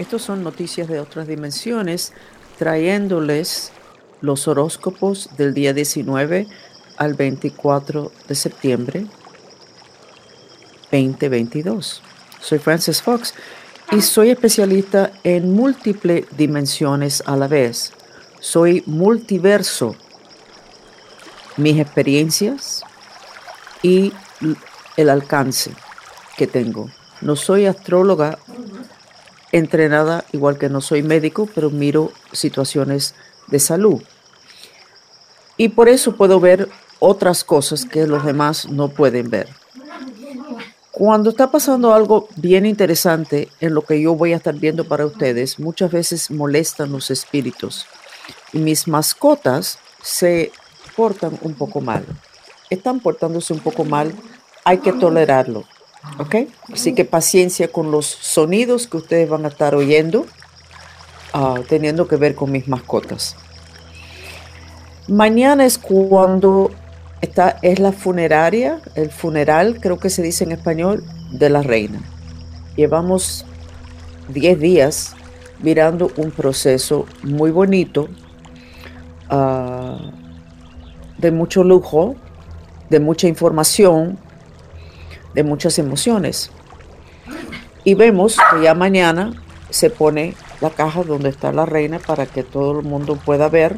Estos son noticias de otras dimensiones, trayéndoles los horóscopos del día 19 al 24 de septiembre 2022. Soy Francis Fox y soy especialista en múltiples dimensiones a la vez. Soy multiverso. Mis experiencias y el alcance que tengo. No soy astróloga entrenada, igual que no soy médico, pero miro situaciones de salud. Y por eso puedo ver otras cosas que los demás no pueden ver. Cuando está pasando algo bien interesante en lo que yo voy a estar viendo para ustedes, muchas veces molestan los espíritus. Y mis mascotas se portan un poco mal. Están portándose un poco mal, hay que tolerarlo. ¿Ok? Así que paciencia con los sonidos que ustedes van a estar oyendo, ah, teniendo que ver con mis mascotas. Mañana es cuando está, es la funeraria, el funeral, creo que se dice en español, de la reina. Llevamos 10 días mirando un proceso muy bonito, ah, de mucho lujo, de mucha información, de muchas emociones. Y vemos que ya mañana se pone la caja donde está la reina para que todo el mundo pueda ver.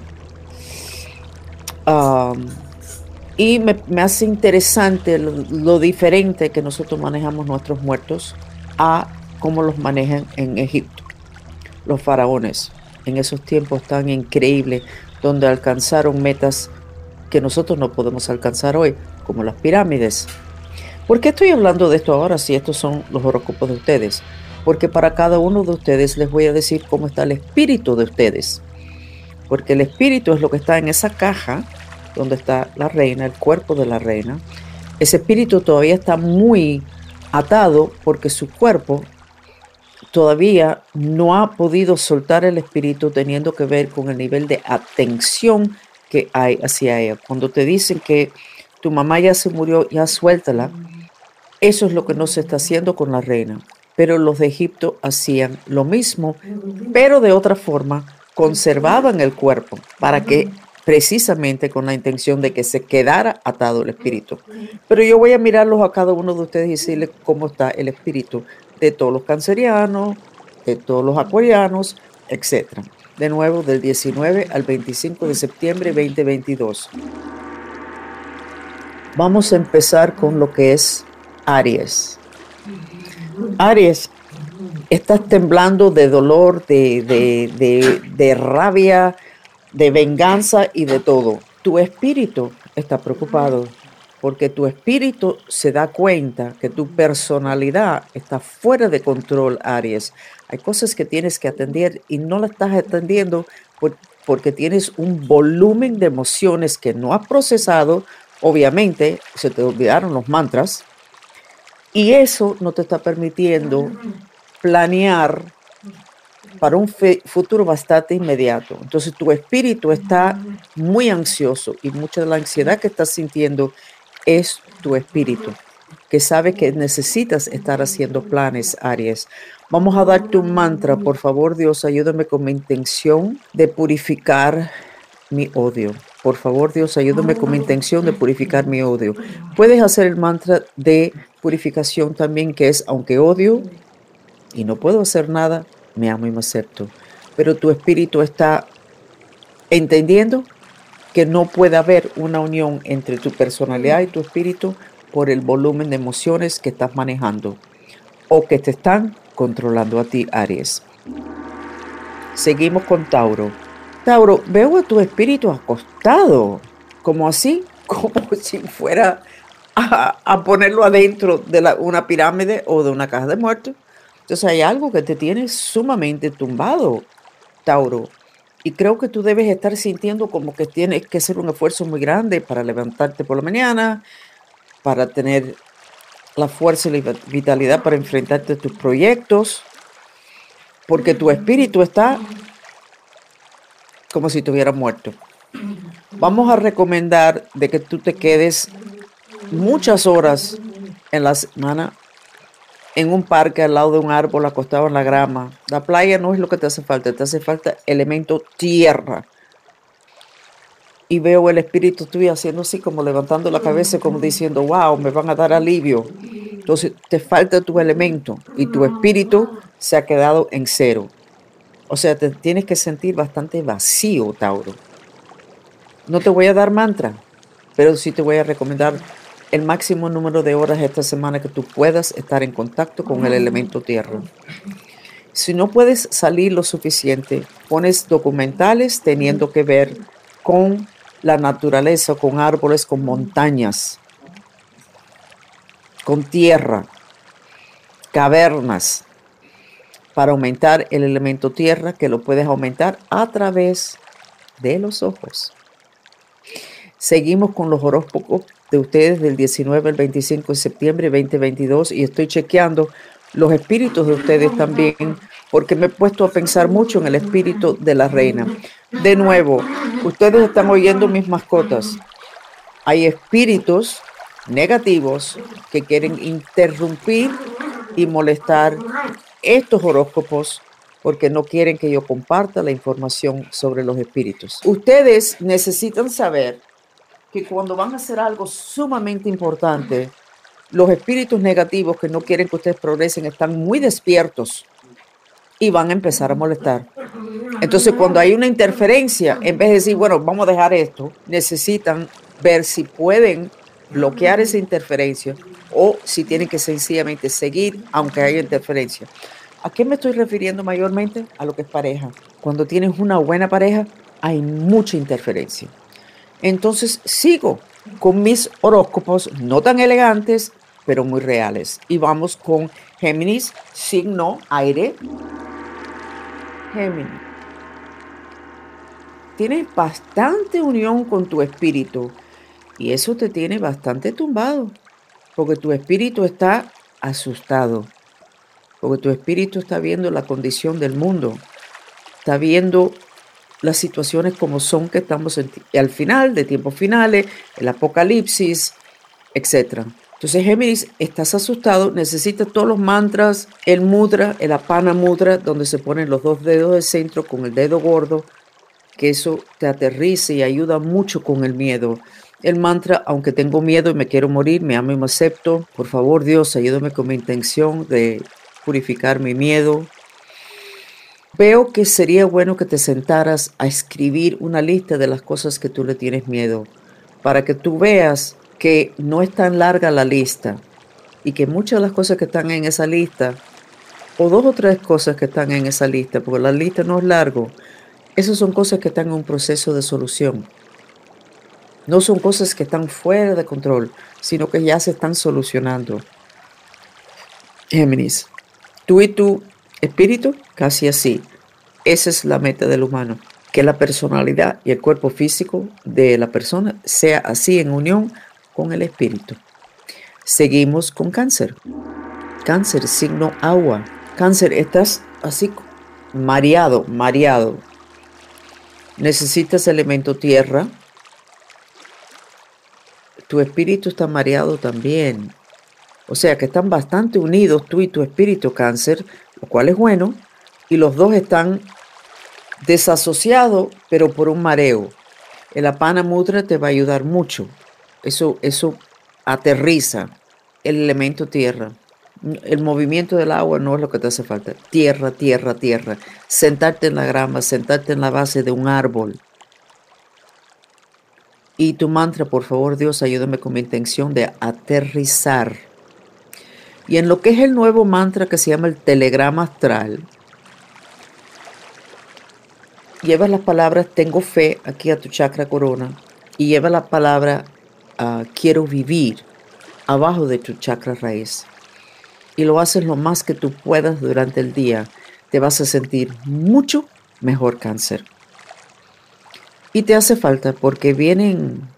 y me, hace interesante lo, diferente que nosotros manejamos nuestros muertos a cómo los manejan en Egipto, los faraones, en esos tiempos tan increíbles donde alcanzaron metas que nosotros no podemos alcanzar hoy, como las pirámides, ¿Por qué estoy hablando de esto ahora si estos son los horóscopos de ustedes? Porque para cada uno de ustedes les voy a decir cómo está el espíritu de ustedes. Porque el espíritu es lo que está en esa caja donde está la reina, el cuerpo de la reina. Ese espíritu todavía está muy atado porque su cuerpo todavía no ha podido soltar el espíritu teniendo que ver con el nivel de atención que hay hacia ella. Cuando te dicen que tu mamá ya se murió, ya suéltala. Eso es lo que no se está haciendo con la reina. Pero los de Egipto hacían lo mismo, pero de otra forma conservaban el cuerpo para que precisamente con la intención de que se quedara atado el espíritu. Pero yo voy a mirarlos a cada uno de ustedes y decirles cómo está el espíritu de todos los cancerianos, de todos los acuarianos, etc. De nuevo, del 19 al 25 de septiembre 2022. Vamos a empezar con lo que es Aries. Aries, estás temblando de dolor, de, rabia, de venganza y de todo. Tu espíritu está preocupado porque tu espíritu se da cuenta que tu personalidad está fuera de control, Aries. Hay cosas que tienes que atender y no las estás atendiendo porque tienes un volumen de emociones que no has procesado Obviamente se te olvidaron los mantras y eso no te está permitiendo planear para un futuro bastante inmediato. Entonces tu espíritu está muy ansioso y mucha de la ansiedad que estás sintiendo es tu espíritu, que sabe que necesitas estar haciendo planes, Aries. Vamos a darte un mantra, por favor Dios, ayúdame con mi intención de purificar mi odio. Por favor, Dios, ayúdame con mi intención de purificar mi odio. Puedes hacer el mantra de purificación también, que es, aunque odio y no puedo hacer nada, me amo y me acepto. Pero tu espíritu está entendiendo que no puede haber una unión entre tu personalidad y tu espíritu por el volumen de emociones que estás manejando o que te están controlando a ti, Aries. Seguimos con Tauro. Tauro, veo a tu espíritu acostado, como así, como si fuera a, ponerlo adentro de una pirámide o de una caja de muertos. Entonces hay algo que te tiene sumamente tumbado, Tauro. Y creo que tú debes estar sintiendo como que tienes que hacer un esfuerzo muy grande para levantarte por la mañana, para tener la fuerza y la vitalidad para enfrentarte a tus proyectos, porque tu espíritu está como si estuviera muerto. Vamos a recomendar de que tú te quedes muchas horas en la semana en un parque al lado de un árbol acostado en la grama. La playa no es lo que te hace falta, te hace falta elemento tierra. Y veo el espíritu tuyo haciendo así, como levantando la cabeza, como diciendo, wow, me van a dar alivio. Entonces te falta tu elemento y tu espíritu se ha quedado en cero. O sea, te tienes que sentir bastante vacío, Tauro. No te voy a dar mantra, pero sí te voy a recomendar el máximo número de horas esta semana que tú puedas estar en contacto con el elemento tierra. Si no puedes salir lo suficiente, pones documentales teniendo que ver con la naturaleza, con árboles, con montañas, con tierra, cavernas, para aumentar el elemento tierra, que lo puedes aumentar a través de los ojos. Seguimos con los horóscopos de ustedes del 19 al 25 de septiembre 2022 y estoy chequeando los espíritus de ustedes también, porque me he puesto a pensar mucho en el espíritu de la reina. De nuevo, ustedes están oyendo mis mascotas. Hay espíritus negativos que quieren interrumpir y molestar estos horóscopos porque no quieren que yo comparta la información sobre los espíritus. Ustedes necesitan saber que cuando van a hacer algo sumamente importante, los espíritus negativos que no quieren que ustedes progresen están muy despiertos y van a empezar a molestar. Entonces, cuando hay una interferencia, en vez de decir, bueno, vamos a dejar esto, necesitan ver si pueden bloquear esa interferencia o si tienen que sencillamente seguir aunque haya interferencia. ¿A qué me estoy refiriendo mayormente? A lo que es pareja. Cuando tienes una buena pareja, hay mucha interferencia. Entonces sigo con mis horóscopos, no tan elegantes, pero muy reales. Y vamos con Géminis, signo aire. Géminis. Tienes bastante unión con tu espíritu y eso te tiene bastante tumbado, porque tu espíritu está asustado, porque tu espíritu está viendo la condición del mundo, está viendo las situaciones como son que estamos al final, de tiempos finales, el apocalipsis, etc. Entonces, Géminis, estás asustado, necesitas todos los mantras, el mudra, el apana mudra, donde se ponen los dos dedos del centro con el dedo gordo, que eso te aterrice y ayuda mucho con el miedo. El mantra, aunque tengo miedo y me quiero morir, me amo y me acepto. Por favor, Dios, ayúdame con mi intención de purificar mi miedo, Veo que sería bueno que te sentaras a escribir una lista de las cosas que tú le tienes miedo, para que tú veas que no es tan larga la lista y que muchas de las cosas que están en esa lista, o dos o tres cosas que están en esa lista, porque la lista no es largo, esas son cosas que están en un proceso de solución. No son cosas que están fuera de control, sino que ya se están solucionando. Géminis, tú y tu espíritu, casi así. Esa es la meta del humano, que la personalidad y el cuerpo físico de la persona sea así en unión con el espíritu. Seguimos con cáncer. Cáncer, signo agua. Cáncer, estás así mareado, mareado. Necesitas elemento tierra. Tu espíritu está mareado también. O sea que están bastante unidos tú y tu espíritu cáncer, lo cual es bueno, y los dos están desasociados, pero por un mareo. El apana mudra te va a ayudar mucho. Eso, eso aterriza el elemento tierra. El movimiento del agua no es lo que te hace falta. Tierra, tierra, tierra. Sentarte en la grama, sentarte en la base de un árbol. Y tu mantra, por favor, Dios, ayúdame con mi intención de aterrizar y en lo que es el nuevo mantra que se llama el telegrama astral, lleva las palabras tengo fe aquí a tu chakra corona y lleva la palabra ah, quiero vivir abajo de tu chakra raíz. Y lo haces lo más que tú puedas durante el día. Te vas a sentir mucho mejor cáncer. Y te hace falta porque vienen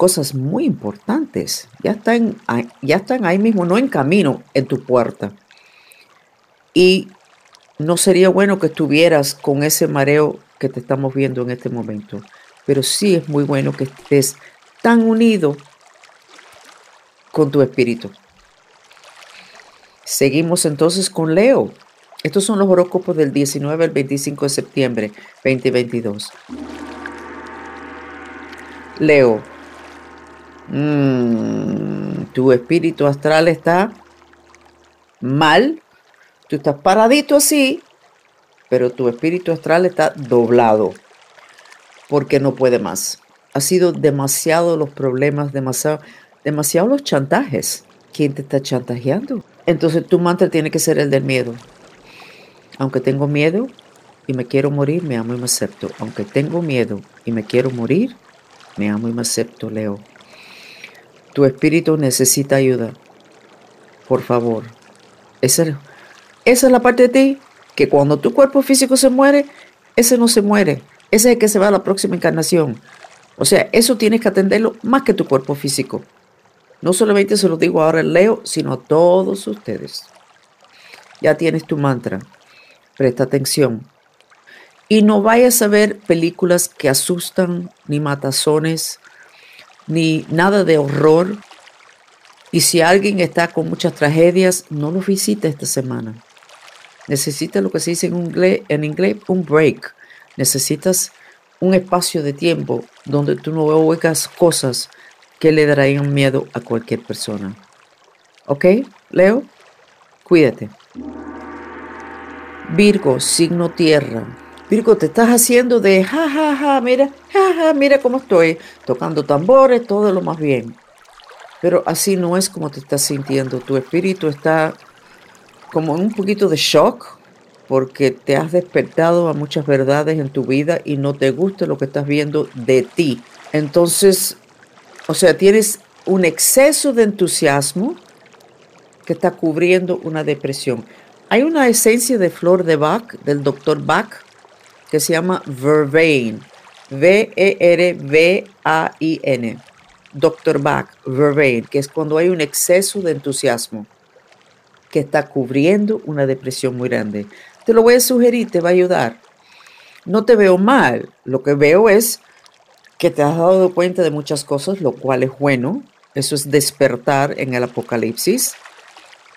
cosas muy importantes. Ya están, ya están ahí mismo, no en camino, en tu puerta. Y no sería bueno que estuvieras con ese mareo que te estamos viendo en este momento. Pero sí es muy bueno que estés tan unido con tu espíritu. Seguimos entonces con Leo. Estos son los horóscopos del 19 al 25 de septiembre 2022. Leo, mm, tu espíritu astral está mal, tú estás paradito así, pero tu espíritu astral está doblado porque no puede más. Ha sido demasiado los problemas, demasiado, demasiado los chantajes. ¿Quién te está chantajeando? Entonces tu mantra tiene que ser el del miedo. Aunque tengo miedo y me quiero morir, me amo y me acepto. Aunque tengo miedo y me quiero morir, me amo y me acepto, Leo. Tu espíritu necesita ayuda. Por favor. Esa, es la parte de ti que cuando tu cuerpo físico se muere, ese no se muere. Ese es el que se va a la próxima encarnación. O sea, eso tienes que atenderlo más que tu cuerpo físico. No solamente se lo digo ahora en Leo, sino a todos ustedes. Ya tienes tu mantra. Presta atención. Y no vayas a ver películas que asustan, ni matazones, ni nada de horror. Y si alguien está con muchas tragedias, no lo visite esta semana. Necesita lo que se dice en inglés, en inglés un break. Necesitas un espacio de tiempo donde tú no oigas cosas que le darían miedo a cualquier persona. ¿Ok, Leo? Cuídate. Virgo, signo tierra. Virgo, te estás haciendo de ja, ja, ja, mira, ja, ja, mira cómo estoy, tocando tambores, todo lo más bien. Pero así no es como te estás sintiendo. Tu espíritu está como en un poquito de shock porque te has despertado a muchas verdades en tu vida y no te gusta lo que estás viendo de ti. Entonces, o sea, tienes un exceso de entusiasmo que está cubriendo una depresión. Hay una esencia de flor de Bach, del doctor Bach, que se llama Vervain. V-E-R-V-A-I-N. Dr. Bach, Vervain, que es cuando hay un exceso de entusiasmo que está cubriendo una depresión muy grande. Te lo voy a sugerir, te va a ayudar. No te veo mal, lo que veo es que te has dado cuenta de muchas cosas, lo cual es bueno. Eso es despertar en el apocalipsis,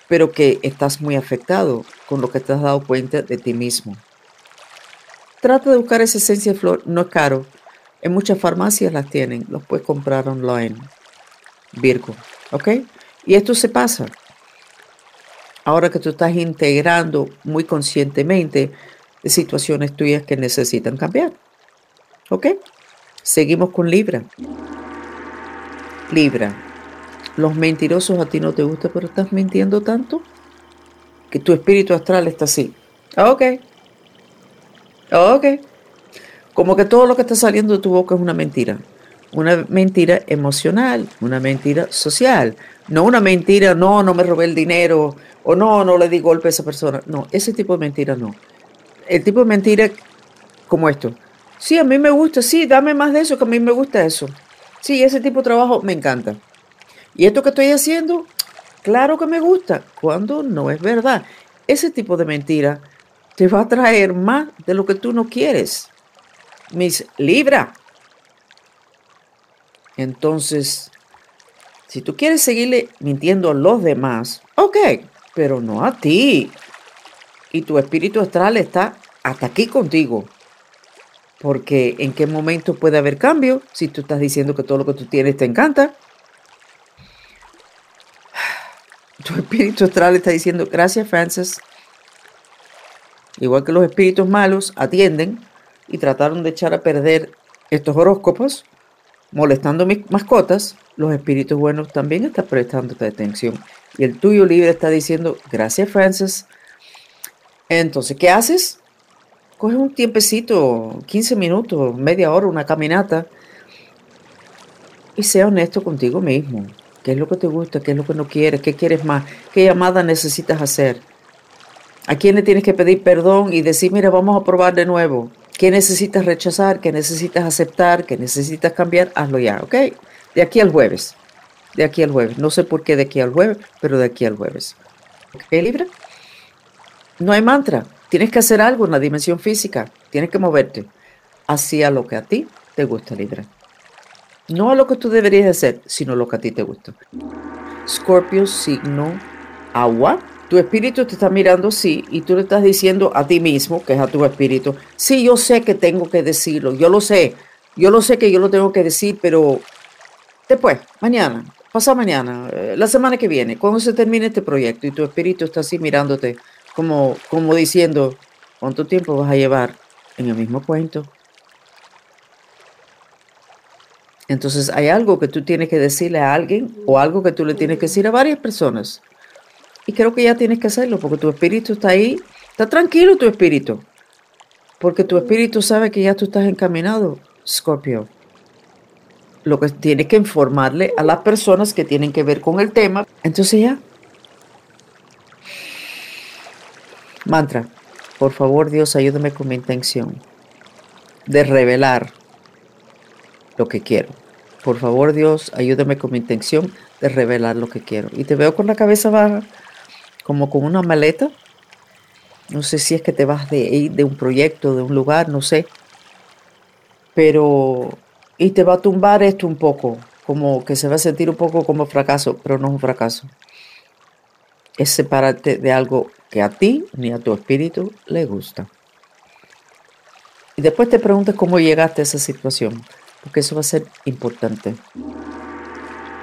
pero que estás muy afectado con lo que te has dado cuenta de ti mismo. Trata de buscar esa esencia de flor, no es caro. En muchas farmacias las tienen, los puedes comprar online. Virgo, ¿ok? Y esto se pasa. Ahora que tú estás integrando muy conscientemente situaciones tuyas que necesitan cambiar. ¿Ok? Seguimos con Libra. Libra, los mentirosos a ti no te gustan, pero estás mintiendo tanto que tu espíritu astral está así. Ok. Ok. Como que todo lo que está saliendo de tu boca es una mentira. Una mentira emocional, una mentira social. No una mentira, no, no me robé el dinero, o no, no le di golpe a esa persona. No, ese tipo de mentira no. El tipo de mentira como esto. Sí, a mí me gusta, sí, dame más de eso, que a mí me gusta eso. Sí, ese tipo de trabajo me encanta. Y esto que estoy haciendo, claro que me gusta, cuando no es verdad. Ese tipo de mentira te va a traer más de lo que tú no quieres. Mis Libra. Entonces, si tú quieres seguirle mintiendo a los demás, ok, pero no a ti. Y tu espíritu astral está hasta aquí contigo. Porque en qué momento puede haber cambio si tú estás diciendo que todo lo que tú tienes te encanta. Tu espíritu astral está diciendo, gracias Francis. Igual que los espíritus malos atienden y trataron de echar a perder estos horóscopos, molestando mis mascotas, los espíritus buenos también están prestando atención. Y el tuyo libre está diciendo, gracias Francis. Entonces, ¿qué haces? coge un tiempecito, 15 minutos, media hora, una caminata, y sea honesto contigo mismo. ¿Qué es lo que te gusta? ¿Qué es lo que no quieres? ¿Qué quieres más? ¿Qué llamada necesitas hacer? ¿A quién le tienes que pedir perdón y decir, mira, vamos a probar de nuevo? ¿Qué necesitas rechazar? ¿Qué necesitas aceptar? ¿Qué necesitas cambiar? Hazlo ya, ¿ok? De aquí al jueves. De aquí al jueves. No sé por qué de aquí al jueves, pero de aquí al jueves. ¿Ok, Libra? No hay mantra. Tienes que hacer algo en la dimensión física, tienes que moverte hacia lo que a ti te gusta, Libra. No a lo que tú deberías hacer, sino lo que a ti te gusta. Scorpio, signo agua. Tu espíritu te está mirando así y tú le estás diciendo a ti mismo, que es a tu espíritu, sí, yo sé que tengo que decirlo, yo lo sé, yo lo sé que yo lo tengo que decir, pero después, mañana, pasa mañana, eh, la semana que viene, cuando se termine este proyecto y tu espíritu está así mirándote, como, como diciendo, ¿cuánto tiempo vas a llevar en el mismo cuento? Entonces hay algo que tú tienes que decirle a alguien o algo que tú le tienes que decir a varias personas. Y creo que ya tienes que hacerlo porque tu espíritu está ahí, está tranquilo tu espíritu, porque tu espíritu sabe que ya tú estás encaminado, Scorpio. Lo que tienes que informarle a las personas que tienen que ver con el tema. Entonces ya. Mantra, por favor Dios, ayúdame con mi intención de revelar lo que quiero. Por favor Dios, ayúdame con mi intención de revelar lo que quiero. Y te veo con la cabeza baja como con una maleta. No sé si es que te vas de, de un proyecto, de un lugar, no sé. Pero, y te va a tumbar esto un poco, como que se va a sentir un poco como fracaso, pero no es un fracaso. Es separarte de algo que a ti ni a tu espíritu le gusta. Y después te preguntas cómo llegaste a esa situación, porque eso va a ser importante.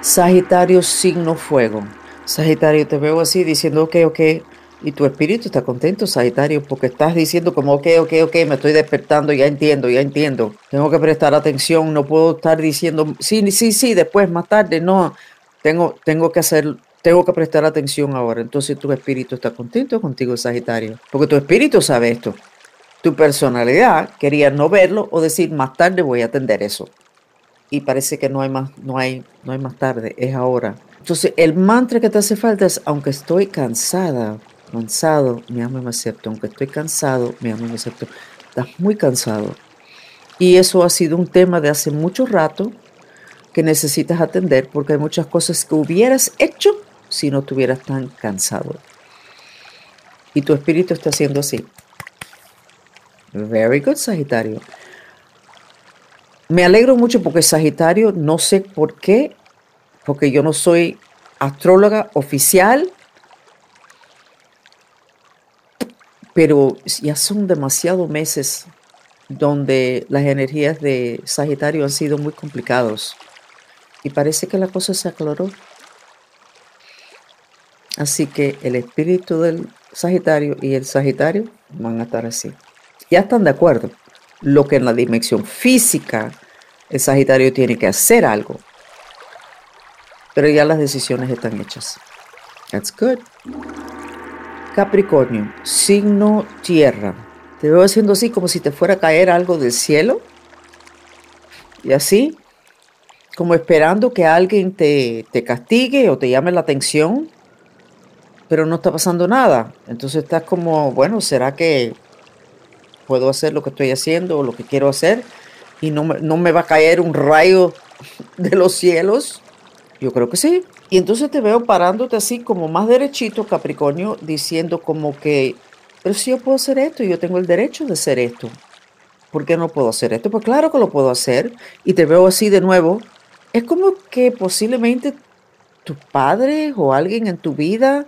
Sagitario, signo fuego. Sagitario, te veo así diciendo, ok, ok, y tu espíritu está contento, Sagitario, porque estás diciendo como, ok, ok, ok, me estoy despertando, ya entiendo, ya entiendo. Tengo que prestar atención, no puedo estar diciendo, sí, sí, sí, después, más tarde, no. Tengo, tengo que hacer, tengo que prestar atención ahora. Entonces tu espíritu está contento contigo, Sagitario, porque tu espíritu sabe esto. Tu personalidad quería no verlo o decir, más tarde voy a atender eso. Y parece que no hay más, no hay, no hay más tarde, es ahora. Entonces, el mantra que te hace falta es, aunque estoy cansada, cansado, amo y me acepto. Aunque estoy cansado, amo y me acepto. Estás muy cansado. Y eso ha sido un tema de hace mucho rato que necesitas atender porque hay muchas cosas que hubieras hecho si no estuvieras tan cansado. Y tu espíritu está haciendo así. Very good, Sagitario. Me alegro mucho porque Sagitario, no sé por qué, porque yo no soy astróloga oficial, pero ya son demasiados meses donde las energías de Sagitario han sido muy complicados y parece que la cosa se aclaró. Así que el espíritu del Sagitario y el Sagitario van a estar así. Ya están de acuerdo. Lo que en la dimensión física el Sagitario tiene que hacer algo pero ya las decisiones están hechas. That's good. Capricornio, signo tierra. Te veo haciendo así como si te fuera a caer algo del cielo. Y así, como esperando que alguien te, te castigue o te llame la atención, pero no está pasando nada. Entonces estás como, bueno, ¿será que puedo hacer lo que estoy haciendo o lo que quiero hacer? Y no, no me va a caer un rayo de los cielos yo creo que sí. Y entonces te veo parándote así como más derechito, Capricornio, diciendo como que, pero si yo puedo hacer esto, yo tengo el derecho de hacer esto. ¿Por qué no puedo hacer esto? Pues claro que lo puedo hacer. Y te veo así de nuevo. Es como que posiblemente tu padre o alguien en tu vida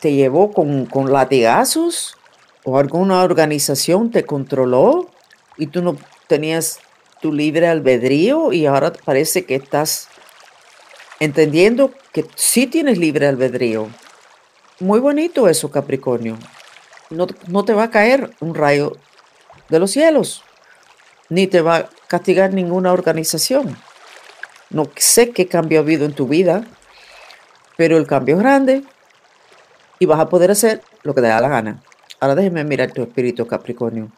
te llevó con, con latigazos o alguna organización te controló y tú no tenías tu libre albedrío y ahora parece que estás entendiendo que sí tienes libre albedrío. Muy bonito eso, Capricornio. No, no, te va a caer un rayo de los cielos, ni te va a castigar ninguna organización. No sé qué cambio ha habido en tu vida, pero el cambio es grande y vas a poder hacer lo que te da la gana. Ahora déjeme mirar tu espíritu, Capricornio.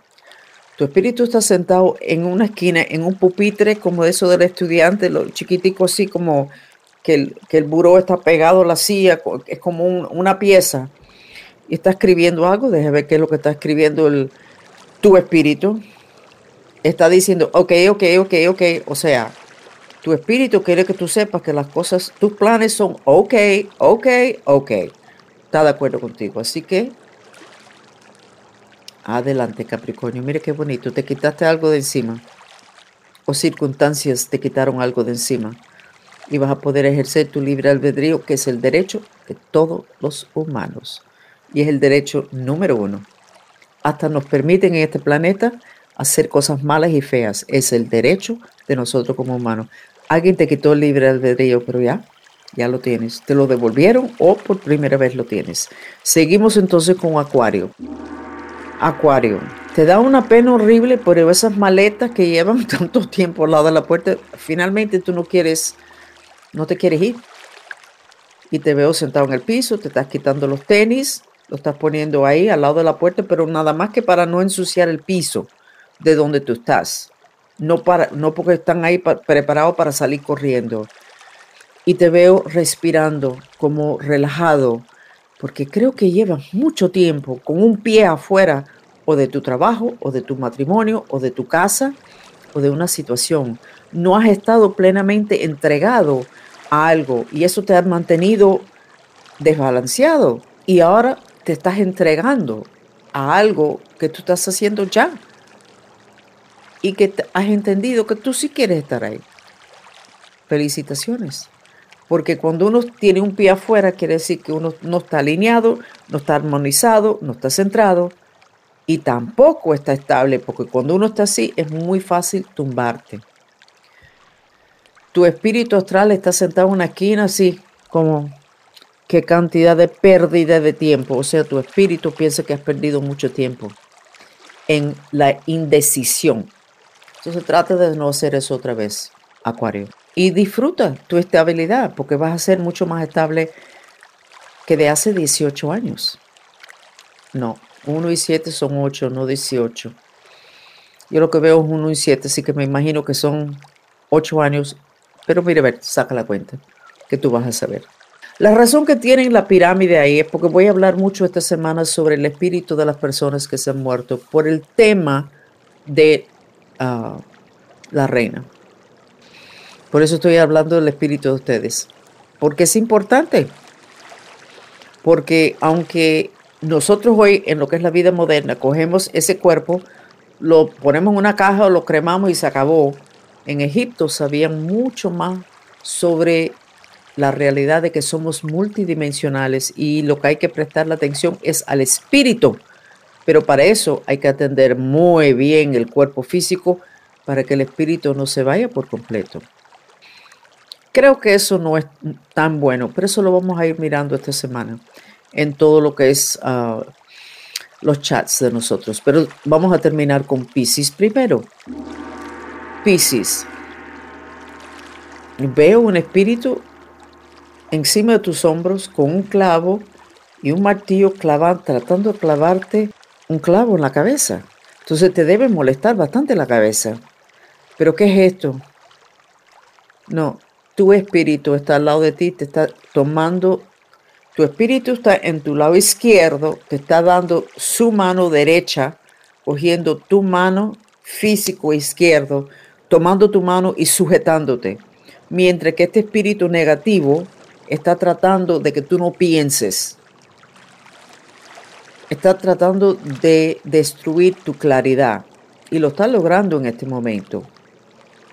Tu espíritu está sentado en una esquina, en un pupitre como eso del estudiante, lo chiquitico así como que el, que buró está pegado a la silla, es como una pieza, y está escribiendo algo, déjeme ver qué es lo que está escribiendo el, tu espíritu. Está diciendo, ok, ok, ok, ok, o sea, tu espíritu quiere que tú sepas que las cosas, tus planes son ok, ok, ok. Está de acuerdo contigo. Así que, adelante Capricornio, mire qué bonito, te quitaste algo de encima. O circunstancias te quitaron algo de encima y vas a poder ejercer tu libre albedrío, que es el derecho de todos los humanos. Y es el derecho número uno. Hasta nos permiten en este planeta hacer cosas malas y feas. Es el derecho de nosotros como humanos. Alguien te quitó el libre albedrío, pero ya, ya lo tienes. Te lo devolvieron o por primera vez lo tienes. Seguimos entonces con Acuario. Acuario, te da una pena horrible por esas maletas que llevan tanto tiempo al lado de la puerta. Finalmente tú no quieres, no te quieres ir. Y te veo sentado en el piso, te estás quitando los tenis, lo estás poniendo ahí al lado de la puerta, pero nada más que para no ensuciar el piso de donde tú estás. No, para, no porque están ahí preparados para salir corriendo. Y te veo respirando como relajado, porque creo que llevas mucho tiempo con un pie afuera o de tu trabajo, o de tu matrimonio, o de tu casa, o de una situación. No has estado plenamente entregado algo y eso te ha mantenido desbalanceado. Y ahora te estás entregando a algo que tú estás haciendo ya y que has entendido que tú sí quieres estar ahí. Felicitaciones. Porque cuando uno tiene un pie afuera, quiere decir que uno no está alineado, no está armonizado, no está centrado y tampoco está estable, porque cuando uno está así es muy fácil tumbarte. Tu espíritu astral está sentado en una esquina así, como qué cantidad de pérdida de tiempo. O sea, tu espíritu piensa que has perdido mucho tiempo en la indecisión. Entonces trata de no hacer eso otra vez, Acuario. Y disfruta tu estabilidad, porque vas a ser mucho más estable que de hace 18 años. No, 1 y 7 son 8, no 18. Yo lo que veo es 1 y 7, así que me imagino que son 8 años. Pero mire, ver, saca la cuenta, que tú vas a saber. La razón que tienen la pirámide ahí es porque voy a hablar mucho esta semana sobre el espíritu de las personas que se han muerto por el tema de ah, la reina. Por eso estoy hablando del espíritu de ustedes. Porque es importante. Porque aunque nosotros hoy en lo que es la vida moderna cogemos ese cuerpo, lo ponemos en una caja o lo cremamos y se acabó. En Egipto sabían mucho más sobre la realidad de que somos multidimensionales y lo que hay que prestar la atención es al espíritu. Pero para eso hay que atender muy bien el cuerpo físico para que el espíritu no se vaya por completo. Creo que eso no es tan bueno, pero eso lo vamos a ir mirando esta semana en todo lo que es ah, los chats de nosotros. Pero vamos a terminar con Pisces primero. Pisces. Veo un espíritu encima de tus hombros con un clavo y un martillo clavando, tratando de clavarte un clavo en la cabeza. Entonces te debe molestar bastante la cabeza. Pero ¿qué es esto? No, tu espíritu está al lado de ti, te está tomando, tu espíritu está en tu lado izquierdo, te está dando su mano derecha, cogiendo tu mano físico izquierdo, tomando tu mano y sujetándote. Mientras que este espíritu negativo está tratando de que tú no pienses. Está tratando de destruir tu claridad y lo está logrando en este momento.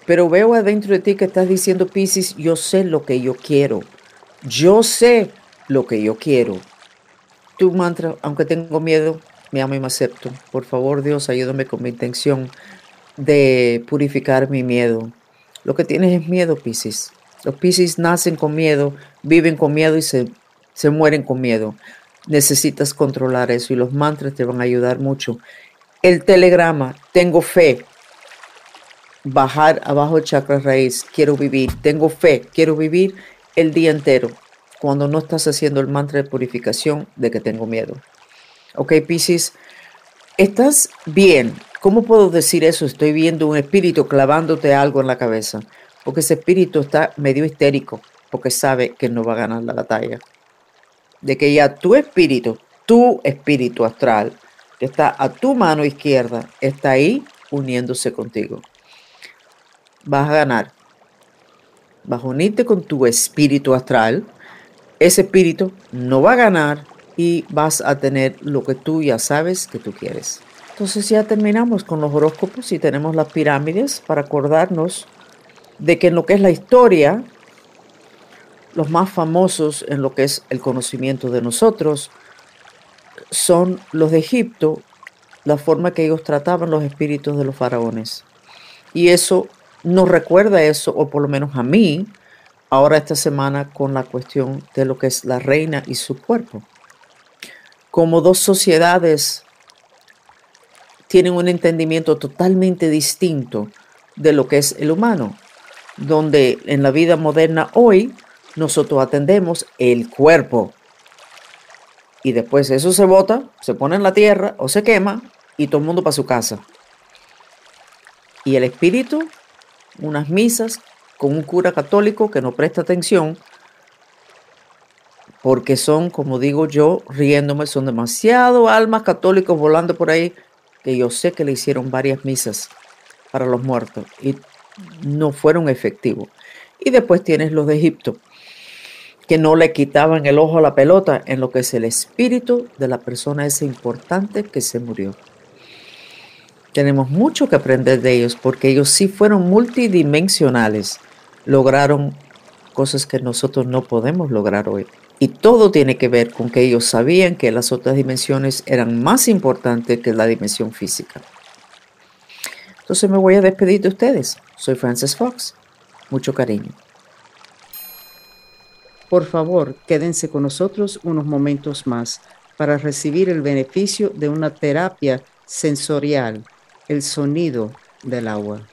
Pero veo adentro de ti que estás diciendo, Pisces, yo sé lo que yo quiero. Yo sé lo que yo quiero. Tu mantra, aunque tengo miedo, me amo y me acepto. Por favor, Dios, ayúdame con mi intención de purificar mi miedo. Lo que tienes es miedo, Pisces. Los Pisces nacen con miedo, viven con miedo y se, se mueren con miedo. Necesitas controlar eso y los mantras te van a ayudar mucho. El telegrama, tengo fe, bajar abajo chakra raíz, quiero vivir, tengo fe, quiero vivir el día entero, cuando no estás haciendo el mantra de purificación de que tengo miedo. Ok, Pisces, estás bien. ¿Cómo puedo decir eso? Estoy viendo un espíritu clavándote algo en la cabeza, porque ese espíritu está medio histérico, porque sabe que no va a ganar la batalla. De que ya tu espíritu, tu espíritu astral, que está a tu mano izquierda, está ahí uniéndose contigo vas a ganar. Vas a unirte con tu espíritu astral. Ese espíritu no va a ganar y vas a tener lo que tú ya sabes que tú quieres. Entonces ya terminamos con los horóscopos y tenemos las pirámides para acordarnos de que en lo que es la historia, los más famosos en lo que es el conocimiento de nosotros son los de Egipto, la forma que ellos trataban los espíritus de los faraones. Y eso nos recuerda eso, o por lo menos a mí, ahora esta semana con la cuestión de lo que es la reina y su cuerpo. Como dos sociedades tienen un entendimiento totalmente distinto de lo que es el humano, donde en la vida moderna hoy nosotros atendemos el cuerpo y después eso se bota, se pone en la tierra o se quema y todo el mundo para su casa. Y el espíritu, unas misas con un cura católico que no presta atención, porque son, como digo yo, riéndome, son demasiado almas católicos volando por ahí, que yo sé que le hicieron varias misas para los muertos y no fueron efectivos. Y después tienes los de Egipto, que no le quitaban el ojo a la pelota en lo que es el espíritu de la persona esa importante que se murió. Tenemos mucho que aprender de ellos porque ellos sí fueron multidimensionales, lograron cosas que nosotros no podemos lograr hoy. Y todo tiene que ver con que ellos sabían que las otras dimensiones eran más importantes que la dimensión física. Entonces me voy a despedir de ustedes. Soy Frances Fox. Mucho cariño. Por favor, quédense con nosotros unos momentos más para recibir el beneficio de una terapia sensorial, el sonido del agua.